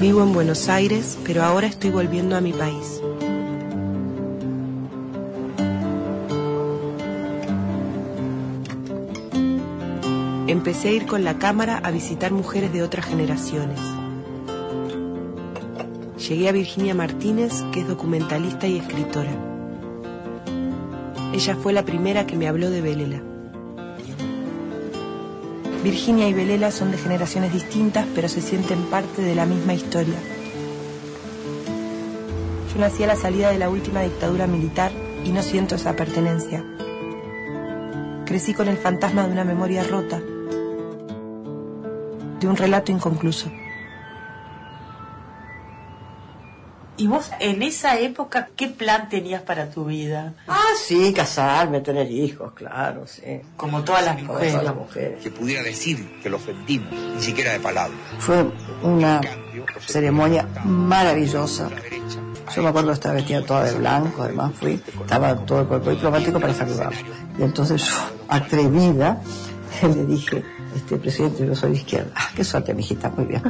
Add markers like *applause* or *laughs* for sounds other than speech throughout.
Vivo en Buenos Aires, pero ahora estoy volviendo a mi país. Empecé a ir con la cámara a visitar mujeres de otras generaciones. Llegué a Virginia Martínez, que es documentalista y escritora. Ella fue la primera que me habló de Belela. Virginia y Belela son de generaciones distintas, pero se sienten parte de la misma historia. Yo nací a la salida de la última dictadura militar y no siento esa pertenencia. Crecí con el fantasma de una memoria rota, de un relato inconcluso. ¿Y vos en esa época qué plan tenías para tu vida? Ah, sí, casarme, tener hijos, claro, sí. Como todas las Como mujeres. todas las mujeres. que pudiera decir que lo ofendimos, ni siquiera de palabras. Fue una ceremonia maravillosa. Yo me acuerdo que estaba vestida toda de blanco, además fui, estaba todo el cuerpo diplomático para saludar. Y entonces yo, atrevida, *laughs* le dije, este presidente, yo soy de izquierda. Ah, qué suerte, mijita, muy bien.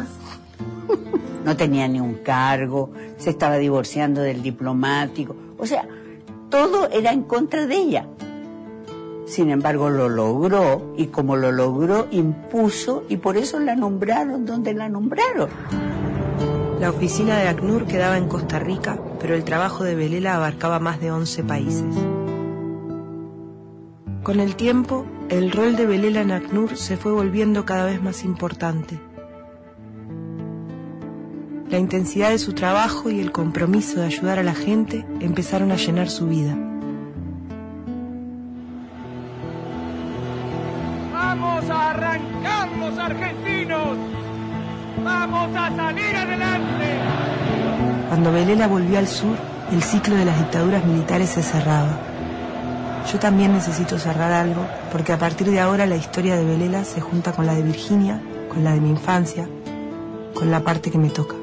No tenía ni un cargo, se estaba divorciando del diplomático, o sea, todo era en contra de ella. Sin embargo, lo logró y como lo logró, impuso y por eso la nombraron donde la nombraron. La oficina de ACNUR quedaba en Costa Rica, pero el trabajo de Belela abarcaba más de 11 países. Con el tiempo, el rol de Belela en ACNUR se fue volviendo cada vez más importante. La intensidad de su trabajo y el compromiso de ayudar a la gente empezaron a llenar su vida. Vamos a arrancar los argentinos. Vamos a salir adelante. Cuando Belela volvió al sur, el ciclo de las dictaduras militares se cerraba. Yo también necesito cerrar algo, porque a partir de ahora la historia de Belela se junta con la de Virginia, con la de mi infancia, con la parte que me toca.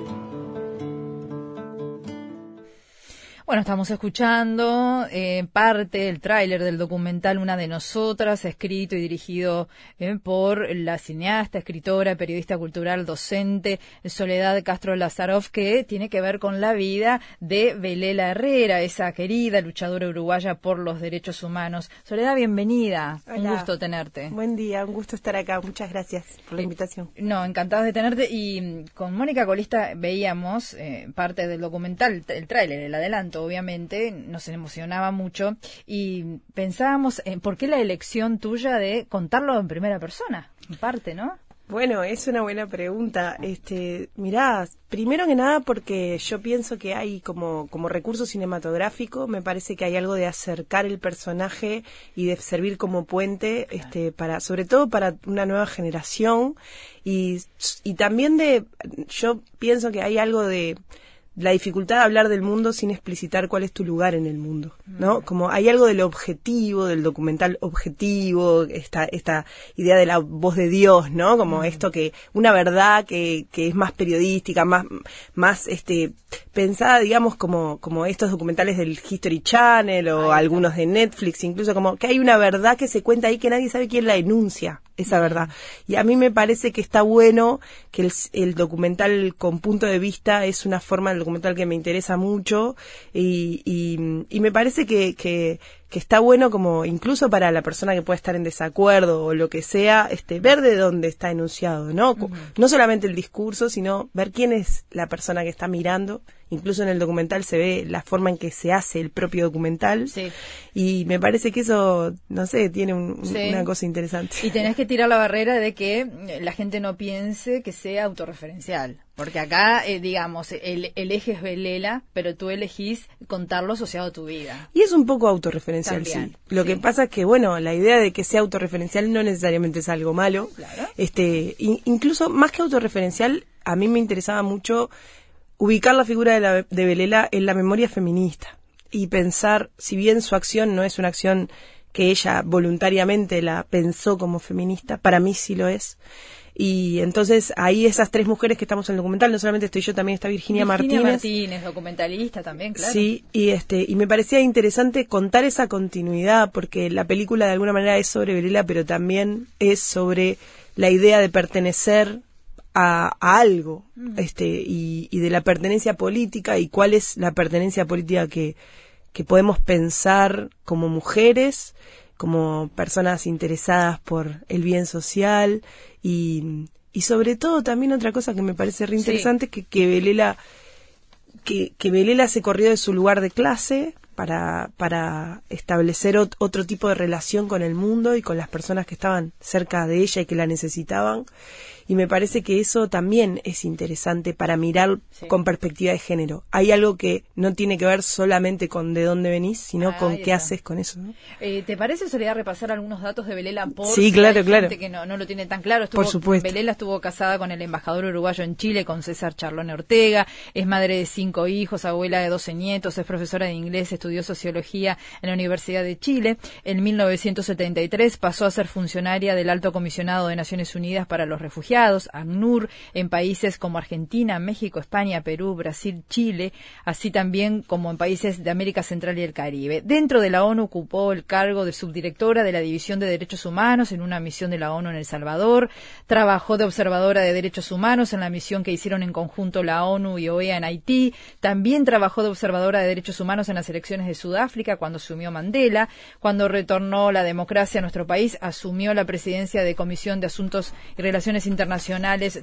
Bueno, estamos escuchando eh, parte del tráiler del documental Una de Nosotras, escrito y dirigido eh, por la cineasta, escritora, periodista cultural, docente Soledad Castro Lazaroff, que tiene que ver con la vida de Belela Herrera, esa querida luchadora uruguaya por los derechos humanos. Soledad, bienvenida. Un gusto tenerte. Buen día, un gusto estar acá. Muchas gracias por la invitación. No, encantados de tenerte. Y mm, con Mónica Colista veíamos eh, parte del documental, el tráiler, el adelanto, obviamente, nos emocionaba mucho y pensábamos en por qué la elección tuya de contarlo en primera persona, en parte, ¿no? Bueno, es una buena pregunta. Este, mirá, primero que nada porque yo pienso que hay como, como recurso cinematográfico, me parece que hay algo de acercar el personaje y de servir como puente, este, para, sobre todo para una nueva generación y, y también de, yo pienso que hay algo de, la dificultad de hablar del mundo sin explicitar cuál es tu lugar en el mundo, ¿no? Como hay algo del objetivo, del documental objetivo, esta, esta idea de la voz de Dios, ¿no? Como esto que, una verdad que, que es más periodística, más, más, este, pensada, digamos, como, como estos documentales del History Channel o algunos de Netflix, incluso como que hay una verdad que se cuenta ahí que nadie sabe quién la enuncia, esa verdad. Y a mí me parece que está bueno que el, el documental con punto de vista es una forma del documental que me interesa mucho y, y, y me parece que, que, que está bueno como incluso para la persona que pueda estar en desacuerdo o lo que sea, este, ver de dónde está enunciado, ¿no? No solamente el discurso, sino ver quién es la persona que está mirando. Incluso en el documental se ve la forma en que se hace el propio documental. Sí. Y me parece que eso, no sé, tiene un- Sí. una cosa interesante. Y tenés que tirar la barrera de que la gente no piense que sea autorreferencial. Porque acá, eh, digamos, el, el eje es Belela, pero tú elegís contarlo asociado a tu vida. Y es un poco autorreferencial, También, sí. Lo que pasa es que, bueno, la idea de que sea autorreferencial no necesariamente es algo malo. Claro. Este, in- incluso más que autorreferencial, a mí me interesaba mucho ubicar la figura de, la, de Belela en la memoria feminista y pensar, si bien su acción no es una acción que ella voluntariamente la pensó como feminista, para mí sí lo es. Y entonces ahí esas tres mujeres que estamos en el documental, no solamente estoy yo, también está Virginia, Virginia Martínez. Martínez, documentalista también, claro. Sí, y este y me parecía interesante contar esa continuidad porque la película de alguna manera es sobre Belela, pero también es sobre la idea de pertenecer a, a algo, este, y, y de la pertenencia política y cuál es la pertenencia política que, que podemos pensar como mujeres, como personas interesadas por el bien social y, y sobre todo también otra cosa que me parece re interesante que, que Belela que, que Belela se corrió de su lugar de clase para, para establecer ot- otro tipo de relación con el mundo y con las personas que estaban cerca de ella y que la necesitaban. Y me parece que eso también es interesante para mirar Sí. con perspectiva de género. Hay algo que no tiene que ver solamente con de dónde venís, sino Ah, con qué está. haces con eso. ¿no? Eh, ¿Te parece, Soledad, repasar algunos datos de Belela por Sí, claro, hay claro. gente que no, no lo tiene tan claro? Estuvo, Por supuesto. Belela estuvo casada con el embajador uruguayo en Chile, con César Charlone Ortega, es madre de cinco hijos, abuela de doce nietos, es profesora de inglés, estudió sociología en la Universidad de Chile. En 1973 pasó a ser funcionaria del Alto Comisionado de Naciones Unidas para los Refugiados, ACNUR, en países como Argentina, México, España, Perú, Brasil, Chile, así también como en países de América Central y el Caribe. Dentro de la ONU ocupó el cargo de subdirectora de la División de Derechos Humanos en una misión de la ONU en El Salvador, trabajó de observadora de derechos humanos en la misión que hicieron en conjunto la ONU y OEA en Haití, también trabajó de observadora de derechos humanos en las elecciones de Sudáfrica cuando asumió Mandela, cuando retornó la democracia a nuestro país, asumió la presidencia de Comisión de Asuntos y Relaciones Internacionales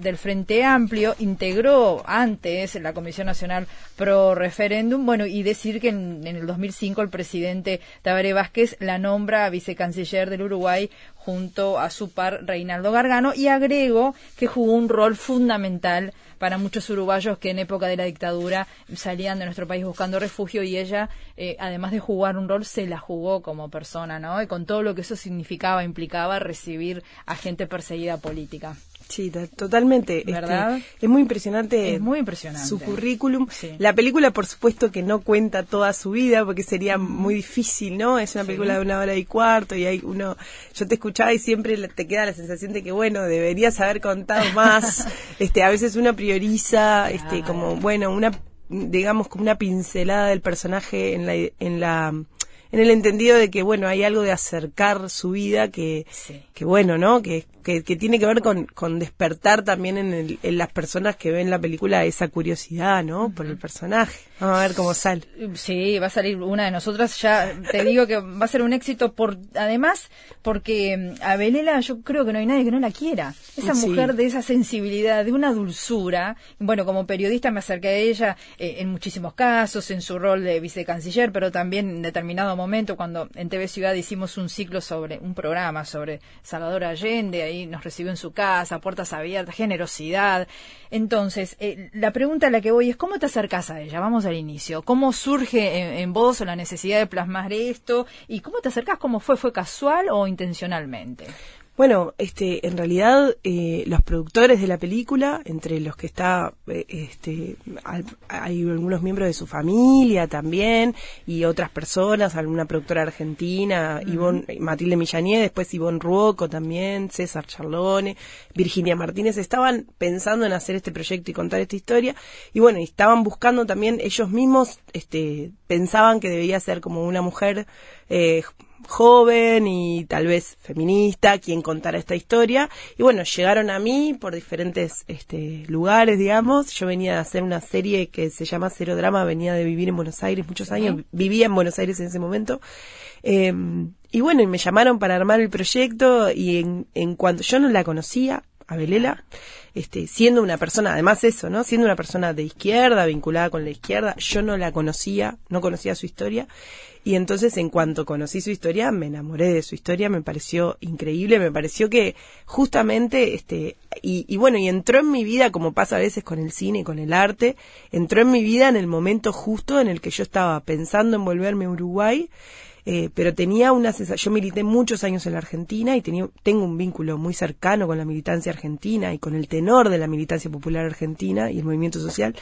del Frente Amplio, integró antes la Comisión Nacional Pro Referéndum, bueno, y decir que en, en el 2005 el presidente Tabaré Vázquez la nombra vicecanciller del Uruguay junto a su par Reinaldo Gargano y agrego que jugó un rol fundamental para muchos uruguayos que en época de la dictadura salían de nuestro país buscando refugio y ella, eh, además de jugar un rol, se la jugó como persona, ¿no? Y con todo lo que eso significaba, implicaba recibir a gente perseguida política. Sí, to- totalmente. Este, ¿Verdad? es muy impresionante. Es muy impresionante. Su currículum. Sí. La película, por supuesto, que no cuenta toda su vida porque sería muy difícil, ¿no? Es una película de una hora y cuarto y hay uno. Yo te escuchaba y siempre te queda la sensación de que, bueno, deberías haber contado más. *laughs* este, a veces uno prioriza, este, como, bueno, una, digamos, como una pincelada del personaje en la, en la, en el entendido de que, bueno, hay algo de acercar su vida que, Sí. que bueno, ¿no? Que, que, que tiene que ver con, con despertar también en, el- en las personas que ven la película esa curiosidad, ¿no? Por el personaje. Vamos a ver cómo sale. Sí, va a salir una de nosotras. Ya te digo que va a ser un éxito por, además, porque mm, a Belela yo creo que no hay nadie que no la quiera. Esa Sí. mujer de esa sensibilidad, de una dulzura. Bueno, como periodista me acerqué a ella eh, en muchísimos casos, en su rol de vicecanciller, pero también en determinado momento cuando en TV Ciudad hicimos un ciclo sobre, un programa sobre Salvador Allende, ahí nos recibió en su casa, puertas abiertas, generosidad. Entonces, eh, la pregunta a la que voy es, ¿cómo te acercas a ella? Vamos al inicio. ¿Cómo surge en, en vos la necesidad de plasmar esto? ¿Y cómo te acercas? ¿Cómo fue? ¿Fue casual o intencionalmente? Bueno, este, en realidad eh, los productores de la película, entre los que está, eh, este, al- hay algunos miembros de su familia también y otras personas, alguna productora argentina, Ivonne- Matilde Millanier, después Ivonne Ruoco también, César Charlone, Virginia Martínez, estaban pensando en hacer este proyecto y contar esta historia y bueno, estaban buscando también ellos mismos, este, pensaban que debía ser como una mujer eh, joven y tal vez feminista quien contara esta historia. Y bueno llegaron a mí por diferentes este, lugares digamos. Yo venía a hacer una serie que se llama Cero Drama venía de vivir en Buenos Aires muchos años vivía en Buenos Aires en ese momento. Eh, y bueno y me llamaron para armar el proyecto y en, en cuanto yo no la conocía a Belela este, siendo una persona, además eso, ¿no? Siendo una persona de izquierda, vinculada con la izquierda, yo no la conocía, no conocía su historia, y entonces en cuanto conocí su historia, me enamoré de su historia, me pareció increíble, me pareció que justamente, este, y, y bueno, y entró en mi vida, como pasa a veces con el cine y con el arte, entró en mi vida en el momento justo en el que yo estaba pensando en volverme a Uruguay, eh, pero tenía una yo milité muchos años en la Argentina y tenía, tengo un vínculo muy cercano con la militancia argentina y con el tenor de la militancia popular argentina y el movimiento social,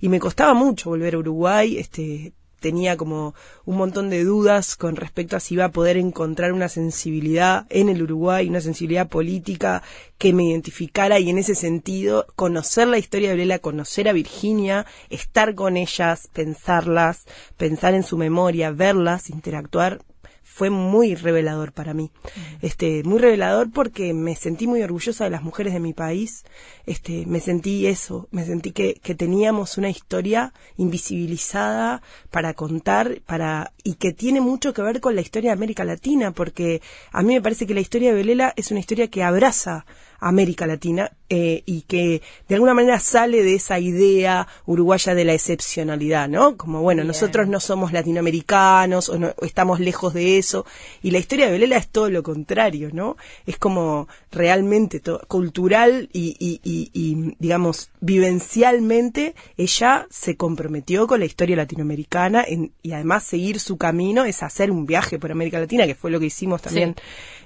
y me costaba mucho volver a Uruguay, este, tenía como un montón de dudas con respecto a si iba a poder encontrar una sensibilidad en el Uruguay, una sensibilidad política que me identificara y en ese sentido conocer la historia de Lela, conocer a Virginia, estar con ellas, pensarlas, pensar en su memoria, verlas, interactuar, fue muy revelador para mí. Este, muy revelador porque me sentí muy orgullosa de las mujeres de mi país. Este, me sentí eso, me sentí que, que teníamos una historia invisibilizada para contar, para, y que tiene mucho que ver con la historia de América Latina, porque a mí me parece que la historia de Belela es una historia que abraza América Latina eh, y que de alguna manera sale de esa idea uruguaya de la excepcionalidad, ¿no? Como, bueno, nosotros no somos latinoamericanos o, no, o estamos lejos de eso. Y la historia de Belela es todo lo contrario, ¿no? Es como realmente to- cultural y, y, y, y, digamos, vivencialmente, ella se comprometió con la historia latinoamericana en- y además seguir su camino es hacer un viaje por América Latina, que fue lo que hicimos también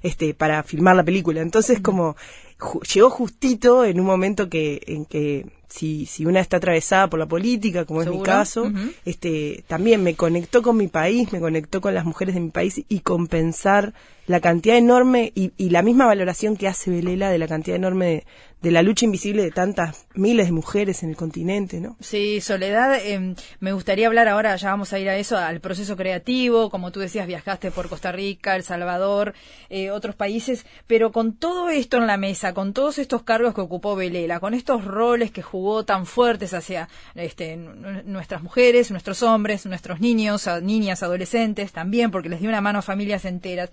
este, para filmar la película. Entonces, como ju- llegó justito en un momento que en que si, si una está atravesada por la política, como es mi caso, este, también me conectó con mi país, me conectó con las mujeres de mi país y con pensar la cantidad enorme y, y la misma valoración que hace Belela de la cantidad enorme de, de la lucha invisible de tantas miles de mujeres en el continente, ¿no? Sí, Soledad, eh, me gustaría hablar ahora, ya vamos a ir a eso, al proceso creativo, como tú decías, viajaste por Costa Rica, El Salvador, eh, otros países, pero con todo esto en la mesa, con todos estos cargos que ocupó Belela, con estos roles que jugó tan fuertes hacia este, nuestras mujeres, nuestros hombres, nuestros niños, niñas, adolescentes también, porque les dio una mano a familias enteras.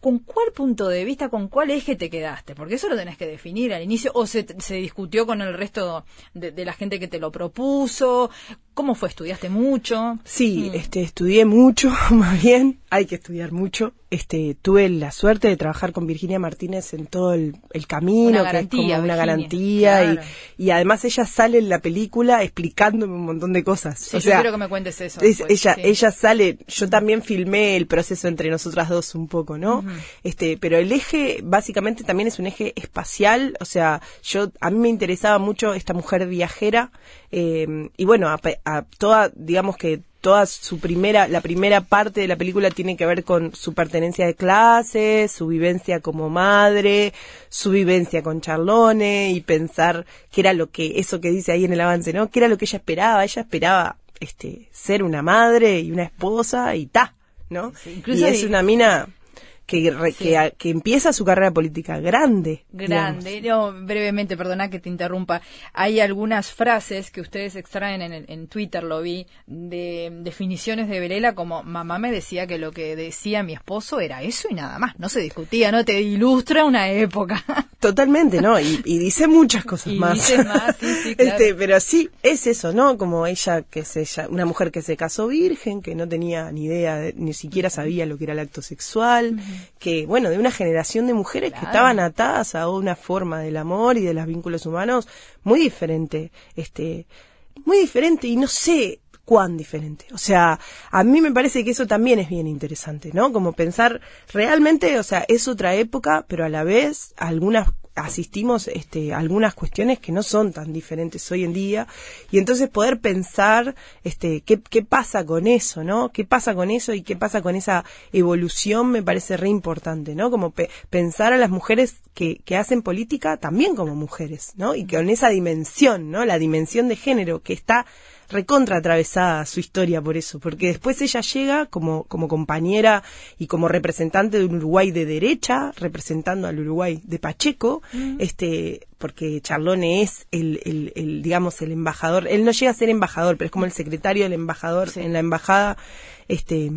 ¿Con cuál punto de vista, con cuál eje te quedaste? Porque eso lo tenés que definir al inicio, o se, discutió con el resto de la gente que te lo propuso. ¿Cómo fue? ¿Estudiaste mucho? Sí, Mm. este, estudié mucho, *laughs* más bien, hay que estudiar mucho. Este, tuve la suerte de trabajar con Virginia Martínez en todo el, el camino, Una que es como una Virginia, garantía, claro. y, y además ella sale en la película explicándome un montón de cosas. Sí, o yo sea, quiero que me cuentes eso. es- después, ella, sí. ella sale, yo también filmé el proceso entre nosotras dos un poco, ¿no? Este, pero el eje básicamente también es un eje espacial, o sea, yo a mí me interesaba mucho esta mujer viajera eh, y bueno, a, a toda, digamos que toda su primera, la primera parte de la película tiene que ver con su pertenencia de clase, su vivencia como madre, su vivencia con Charlone y pensar qué era lo que, eso que dice ahí en el avance, ¿no? ¿Qué era lo que ella esperaba? Ella esperaba, este, ser una madre y una esposa y ta, ¿no? Sí, incluso y es una mina que, re- Sí. que, empieza su carrera política grande. Grande. No, brevemente, perdona que te interrumpa. Hay algunas frases que ustedes extraen en, el- en Twitter, lo vi, de definiciones de Belela como mamá me decía que lo que decía mi esposo era eso y nada más. No se discutía, ¿no? Te ilustra una época. *laughs* Totalmente, ¿no? Y, y dice muchas cosas Y más. dice más, sí, sí, *laughs* claro. Este, pero sí, es eso, ¿no? Como ella, que se, ella- una mujer que se casó virgen, que no tenía ni idea, de- ni siquiera sabía lo que era el acto sexual, que, bueno, de una generación de mujeres que estaban atadas a una forma del amor y de los vínculos humanos muy diferente, este, muy diferente y no sé cuán diferente. O sea, a mí me parece que eso también es bien interesante, ¿no? Como pensar realmente, o sea, es otra época, pero a la vez algunas asistimos este, a algunas cuestiones que no son tan diferentes hoy en día y entonces poder pensar este, qué, qué pasa con eso, ¿no? ¿Qué pasa con eso y qué pasa con esa evolución me parece re importante, ¿no? Como pe- pensar a las mujeres que, que hacen política también como mujeres, ¿no? Y con esa dimensión, ¿no? La dimensión de género que está recontra atravesada su historia por eso, porque después ella llega como, como compañera y como representante de un Uruguay de derecha, representando al Uruguay de Pacheco, este, porque Charlone es el, el, el, digamos, el embajador, él no llega a ser embajador, pero es como el secretario del embajador en la embajada, este,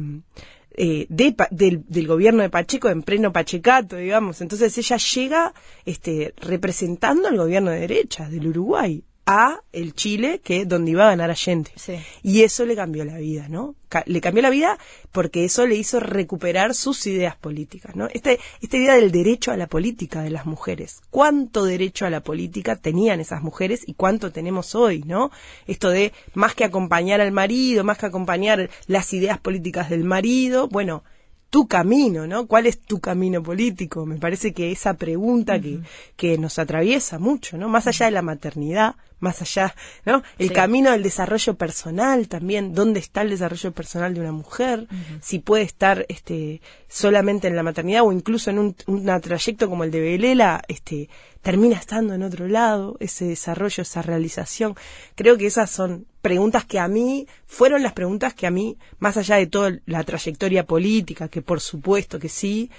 eh, de, del, del gobierno de Pacheco en pleno Pachecato, digamos. Entonces ella llega este, representando al gobierno de derecha del Uruguay a el Chile que donde iba a ganar Allende. Sí. Y eso le cambió la vida, ¿no? Ca- le cambió la vida porque eso le hizo recuperar sus ideas políticas, ¿no? Este, esta idea del derecho a la política de las mujeres. ¿Cuánto derecho a la política tenían esas mujeres y cuánto tenemos hoy, ¿no? Esto de más que acompañar al marido, más que acompañar las ideas políticas del marido, bueno, tu camino, ¿no? ¿Cuál es tu camino político? Me parece que esa pregunta que, que nos atraviesa mucho, ¿no? Más allá de la maternidad, más allá, ¿no? El Sí. camino del desarrollo personal también, dónde está el desarrollo personal de una mujer, si puede estar este solamente en la maternidad o incluso en un una trayecto como el de Belela, este termina estando en otro lado, ese desarrollo, esa realización. Creo que esas son preguntas que a mí fueron las preguntas que a mí, más allá de toda la trayectoria política, que por supuesto que sí,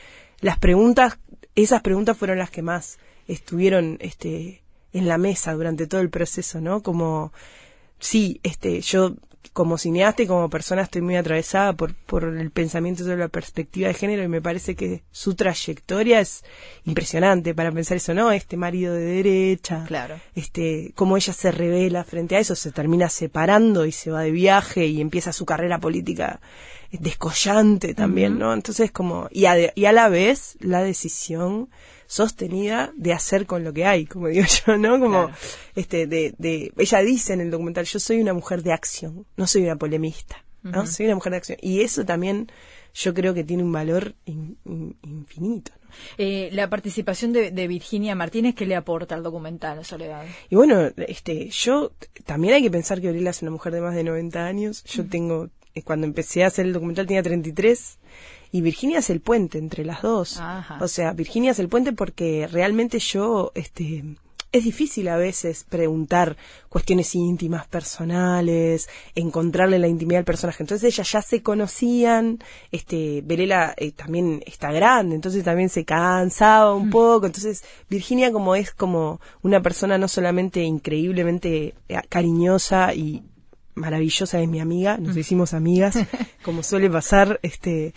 las preguntas, esas preguntas fueron las que más estuvieron este en la mesa durante todo el proceso, ¿no? Como sí, este yo como cineasta y como persona estoy muy atravesada por, por el pensamiento sobre la perspectiva de género y me parece que su trayectoria es impresionante para pensar eso, ¿no? Este marido de derecha, Claro. este, cómo ella se revela frente a eso, se termina separando y se va de viaje y empieza su carrera política descollante también, ¿no? Entonces como, y a, de- y a la vez la decisión sostenida de hacer con lo que hay, como *laughs* digo yo, ¿no? Como, Claro. este, de, de, ella dice en el documental, yo soy una mujer de acción, no soy una polemista, ¿no? Soy una mujer de acción. Y eso también yo creo que tiene un valor in- in- infinito, ¿no? Eh, la participación de, de Virginia Martínez, ¿qué le aporta al documental, Soledad? Y bueno, este, yo también hay que pensar que Aurela es una mujer de más de 90 años. Yo tengo, cuando empecé a hacer el documental tenía 33 y Virginia es el puente entre las dos. Ajá. O sea, Virginia es el puente porque realmente yo, este, es difícil a veces preguntar cuestiones íntimas, personales, encontrarle la intimidad al personaje. Entonces ellas ya se conocían, este, Verela eh, también está grande, entonces también se cansaba un poco. Entonces Virginia como es como una persona no solamente increíblemente eh, cariñosa y maravillosa es mi amiga, nos hicimos amigas, *laughs* como suele pasar, este,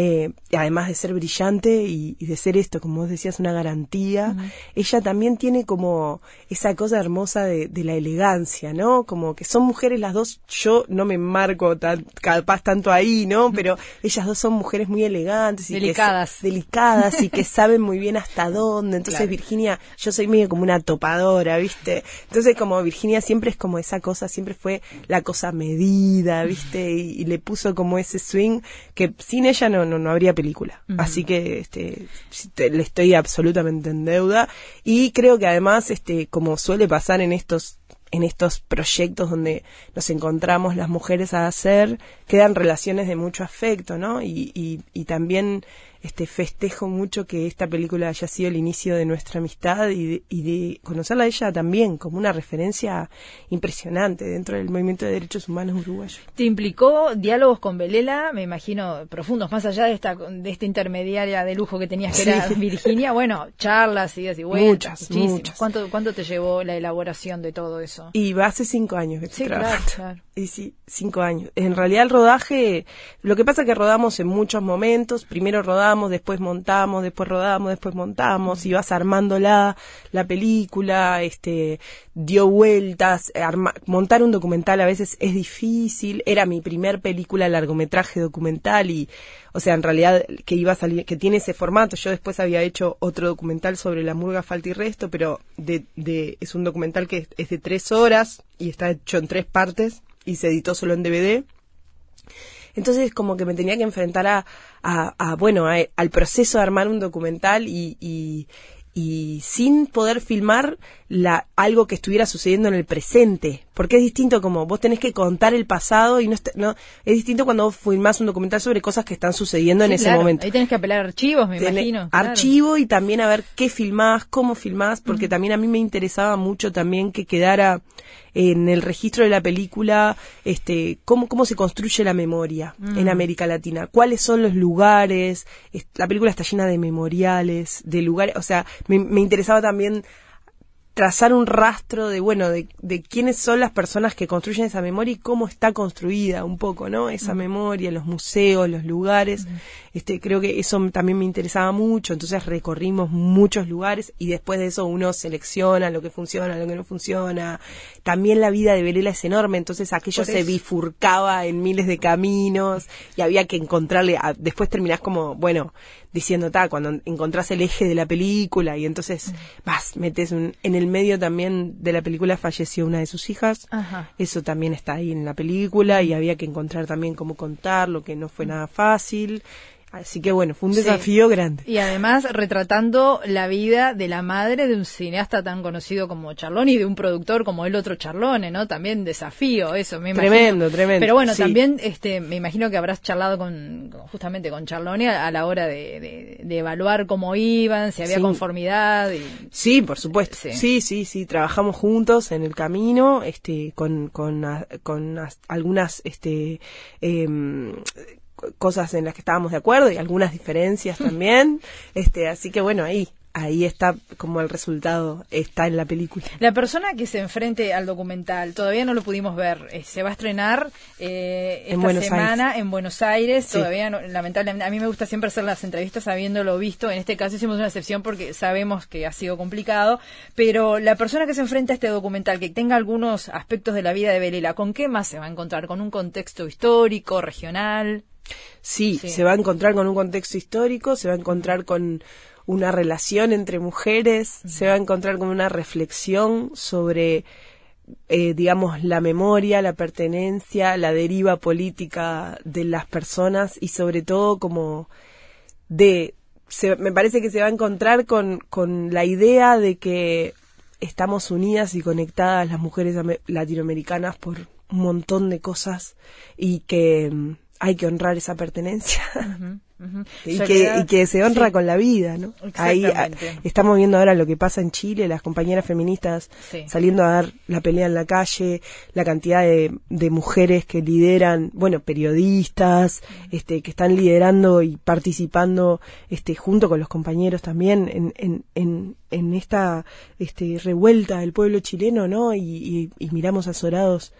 eh, y además de ser brillante y, y de ser esto, como vos decías, una garantía, ella también tiene como esa cosa hermosa de, de la elegancia, ¿no? Como que son mujeres las dos, yo no me marco tan, capaz tanto ahí, ¿no? Pero ellas dos son mujeres muy elegantes y que Delicadas. sa- delicadas y que *laughs* saben muy bien hasta dónde. Entonces Claro. Virginia, yo soy medio como una topadora, ¿viste? Entonces como Virginia siempre es como esa cosa, siempre fue la cosa medida, ¿viste? Y, y le puso como ese swing que sin ella no, no, no habría película. Así que este te- le estoy absolutamente en deuda y creo que además este como suele pasar en estos en estos proyectos donde nos encontramos las mujeres a hacer, quedan relaciones de mucho afecto, ¿no? Y, y, y también este festejo mucho que esta película haya sido el inicio de nuestra amistad y de, y de conocerla a ella también como una referencia impresionante dentro del movimiento de derechos humanos uruguayo. ¿Te implicó diálogos con Belela, me imagino, profundos, más allá de esta, de esta intermediaria de lujo que tenías que Sí. era Virginia? Bueno, charlas, idas y vueltas, Muchas, muchísimas. muchas. ¿Cuánto, ¿Cuánto te llevó la elaboración de todo eso? Y va hace cinco años que estoy Sí, claro, trabajando. claro. *laughs* Y sí, cinco años. En realidad el rodaje, lo que pasa es que rodamos en muchos momentos. Primero rodamos, después montamos, después rodamos, después montamos. Y vas armándola, la película, este, dio vueltas. arma- montar un documental a veces es difícil. Era mi primer película largometraje documental y, o sea, en realidad que iba a salir, que tiene ese formato. Yo después había hecho otro documental sobre la murga falta y resto, pero de, de, es un documental que es de tres horas y está hecho en tres partes y se editó solo en DVD. Entonces como que me tenía que enfrentar a, a, bueno, a- al proceso de armar un documental y, y, y sin poder filmar la, algo que estuviera sucediendo en el presente. Porque es distinto como vos tenés que contar el pasado y no, est- no es distinto cuando vos filmás un documental sobre cosas que están sucediendo en ese momento. Ahí tenés que apelar a archivos, me Tener imagino. claro. archivo y también a ver qué filmás, cómo filmás, porque también a mí me interesaba mucho también que quedara en el registro de la película este cómo cómo se construye la memoria en América Latina, cuáles son los lugares, es- la película está llena de memoriales, de lugares, o sea, me, me interesaba también trazar un rastro de, bueno, de, de quiénes son las personas que construyen esa memoria y cómo está construida un poco, ¿no? Esa memoria, los museos, los lugares. Este, creo que eso también me interesaba mucho, entonces recorrimos muchos lugares y después de eso uno selecciona lo que funciona, lo que no funciona. También la vida de Belela es enorme, entonces aquello se bifurcaba en miles de caminos y había que encontrarle, a- después terminás como, bueno, diciendo, ta, cuando encontrás el eje de la película y entonces vas, metes un, en el medio también de la película falleció una de sus hijas, Ajá. eso también está ahí en la película y había que encontrar también cómo contar, lo que no fue nada fácil. Así que bueno, fue un Sí. desafío grande. Y además retratando la vida de la madre de un cineasta tan conocido como Charlone y de un productor como el otro Charlone, ¿no? También desafío eso, me imagino. Tremendo, tremendo, Pero bueno, sí. también este, me imagino que habrás charlado con, justamente con Charlone a, a la hora de, de- de evaluar cómo iban, si había Sí. conformidad y Sí, por supuesto. Sí. Sí. sí, Trabajamos juntos en el camino, este, con, con, con as- algunas, este, em, cosas en las que estábamos de acuerdo y algunas diferencias *laughs* también. Este, así que bueno, ahí, ahí está como el resultado está en la película. La persona que se enfrente al documental, todavía no lo pudimos ver, eh, se va a estrenar eh, esta En Buenos semana en Buenos Aires, Sí. todavía no- lamentablemente, a mí me gusta siempre hacer las entrevistas habiéndolo visto, en este caso hicimos una excepción porque sabemos que ha sido complicado, pero la persona que se enfrenta a este documental, que tenga algunos aspectos de la vida de Belela, ¿con qué más se va a encontrar? ¿Con un contexto histórico, regional? Sí, Sí. se va a encontrar con un contexto histórico, se va a encontrar con una relación entre mujeres, se va a encontrar con una reflexión sobre, eh, digamos, la memoria, la pertenencia, la deriva política de las personas y sobre todo como de, se- me parece que se va a encontrar con, con la idea de que estamos unidas y conectadas las mujeres ame- latinoamericanas por un montón de cosas y que mm, hay que honrar esa pertenencia *laughs* y, que, y que se honra sí. con la vida, ¿no? Ahí a- Exactamente. estamos viendo ahora lo que pasa en Chile, las compañeras feministas Sí. saliendo a dar la pelea en la calle, la cantidad de, de mujeres que lideran, bueno, periodistas, este, que están liderando y participando, este, junto con los compañeros también en, en, en, en esta, este, revuelta del pueblo chileno, ¿no? Y, y- y miramos azorados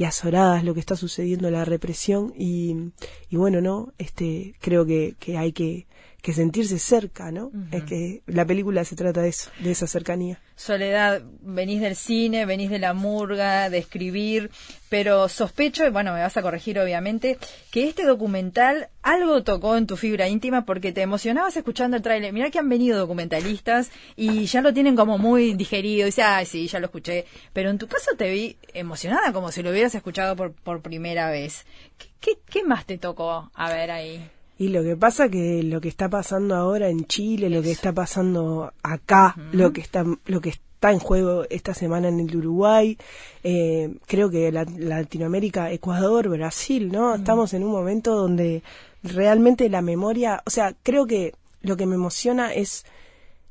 y azoradas lo que está sucediendo, la represión y, y bueno, no, este, creo que, que hay que, que sentirse cerca, ¿no? Es que la película se trata de eso, de esa cercanía. Soledad, venís del cine, venís de la murga, de escribir, pero sospecho, y bueno, me vas a corregir obviamente, que este documental algo tocó en tu fibra íntima porque te emocionabas escuchando el tráiler. Mirá que han venido documentalistas y ya lo tienen como muy digerido, y dice, ay, sí, ya lo escuché. Pero en tu caso te vi emocionada como si lo hubieras escuchado por, por primera vez. ¿Qué, qué, qué más te tocó a ver ahí? Y lo que pasa que lo que está pasando ahora en Chile, lo que está pasando acá, lo que está lo que está en juego esta semana en el Uruguay, eh, creo que la- Latinoamérica, Ecuador, Brasil, ¿no? Estamos en un momento donde realmente la memoria, o sea, creo que lo que me emociona es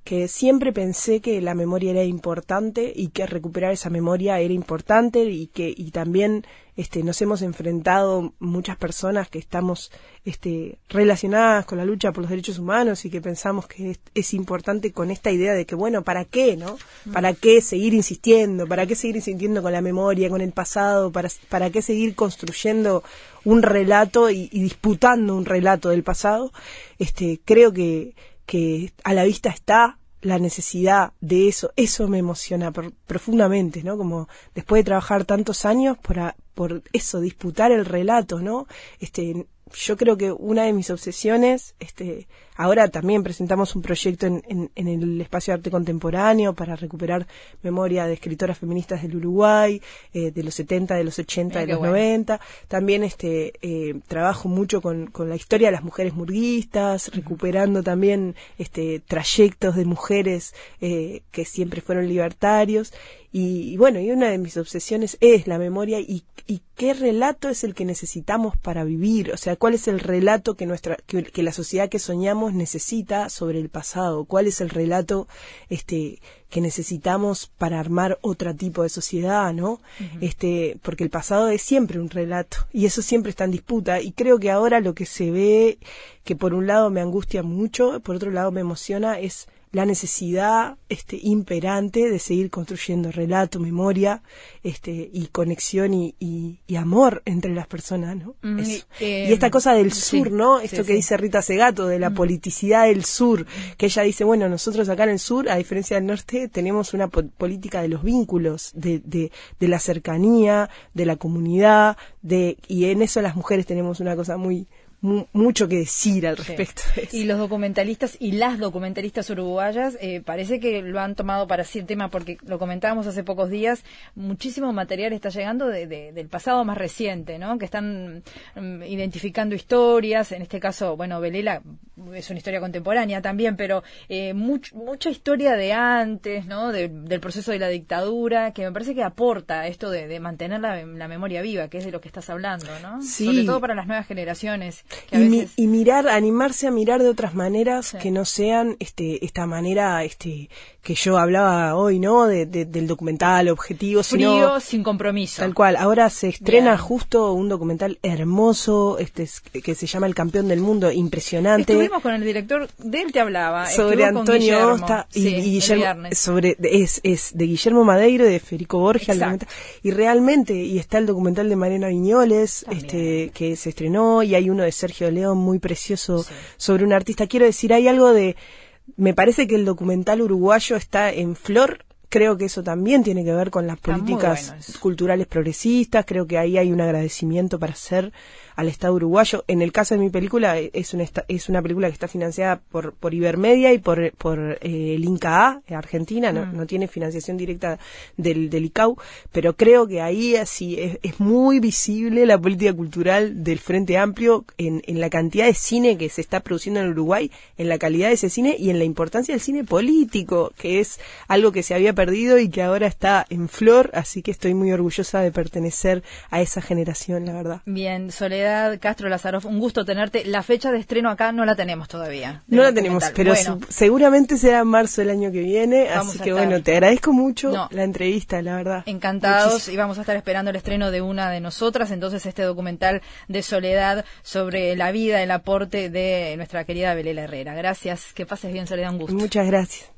que siempre pensé que la memoria era importante y que recuperar esa memoria era importante y que y también este nos hemos enfrentado muchas personas que estamos este relacionadas con la lucha por los derechos humanos y que pensamos que es, es importante con esta idea de que bueno, ¿para qué, no? ¿Para qué seguir insistiendo? ¿Para qué seguir insistiendo con la memoria, con el pasado? ¿Para para qué seguir construyendo un relato y, y disputando un relato del pasado? Este, creo que que a la vista está la necesidad de eso, eso me emociona profundamente, ¿no? Como después de trabajar tantos años por, a- por eso, disputar el relato, ¿no? Este, yo creo que una de mis obsesiones, este, ahora también presentamos un proyecto en, en, en el espacio de arte contemporáneo para recuperar memoria de escritoras feministas del Uruguay, eh, de los 70, de los 80, Mira de los bueno. 90. También este eh, trabajo mucho con, con la historia de las mujeres murguistas, recuperando también este trayectos de mujeres eh, que siempre fueron libertarios. Y, y bueno, y una de mis obsesiones es la memoria y, y qué relato es el que necesitamos para vivir, o sea, cuál es el relato que nuestra que, que la sociedad que soñamos necesita sobre el pasado, cuál es el relato este que necesitamos para armar otro tipo de sociedad, ¿no? Este, porque el pasado es siempre un relato y eso siempre está en disputa y creo que ahora lo que se ve que por un lado me angustia mucho, por otro lado me emociona es la necesidad este imperante de seguir construyendo relato, memoria, este y conexión y, y, y amor entre las personas, ¿no? Mm, Eso. eh, y esta cosa del sí, sur, ¿no? sí, Esto que sí. Mm. dice Rita Segato de la politicidad del sur, que ella dice, bueno, nosotros acá en el sur, a diferencia del norte, tenemos una po- política de los vínculos, de, de, de la cercanía, de la comunidad, de y en eso las mujeres tenemos una cosa muy mu- mucho que decir al respecto de eso. Y los documentalistas y las documentalistas uruguayas eh, parece que lo han tomado para sí el tema porque lo comentábamos hace pocos días, muchísimo material está llegando de- de- del pasado más reciente, ¿no? Que están mm, identificando historias, en este caso, bueno, Belela es una historia contemporánea también, pero eh, much- mucha historia de antes, ¿no? De- del proceso de la dictadura, que me parece que aporta esto de, de mantener la, la memoria viva, que es de lo que estás hablando, ¿no? Sí. Sobre todo para las nuevas generaciones. Y, mi- y mirar, animarse a mirar de otras maneras Sí. que no sean este, esta manera este, que yo hablaba hoy, ¿no? De, de- del documental objetivo, frío, sino sin compromiso. tal cual. Ahora se estrena Bien. justo un documental hermoso, este, es- que se llama El campeón del mundo, impresionante. Estuvimos con el director, de él te hablaba. sobre Antonio Osta y, sí, y el Guillermo sobre es, es de Guillermo Madeiro y de Federico documental. y realmente y está el documental de Mariana Viñoles También. este que se estrenó y hay uno de Sergio León muy precioso sobre un artista. Quiero decir hay algo de me parece que el documental uruguayo está en flor. Creo que eso también tiene que ver con las políticas bueno culturales progresistas. Creo que ahí hay un agradecimiento para hacer al Estado uruguayo. En el caso de mi película, eh, es una, es una película que está financiada por, por Ibermedia y por, por eh, el Inca eh, Argentina. No, no tiene financiación directa del, del ICAU, pero creo que ahí así es, es muy visible la política cultural del Frente Amplio en, en la cantidad de cine que se está produciendo en Uruguay, en la calidad de ese cine y en la importancia del cine político, que es algo que se había perdido y que ahora está en flor, así que estoy muy orgullosa de pertenecer a esa generación, la verdad. Bien, Soledad Castro Lazaroff, un gusto tenerte. La fecha de estreno acá no la tenemos todavía. No la tenemos, pero Bueno, seguramente será en marzo del año que viene, Vamos así que estar. bueno, te agradezco mucho No. la entrevista, la verdad. Encantados Muchísimo. y vamos a estar esperando el estreno de una de nosotras, entonces este documental de Soledad sobre la vida, el aporte de nuestra querida Belela Herrera. Gracias, que pases bien Soledad, un gusto. Muchas gracias.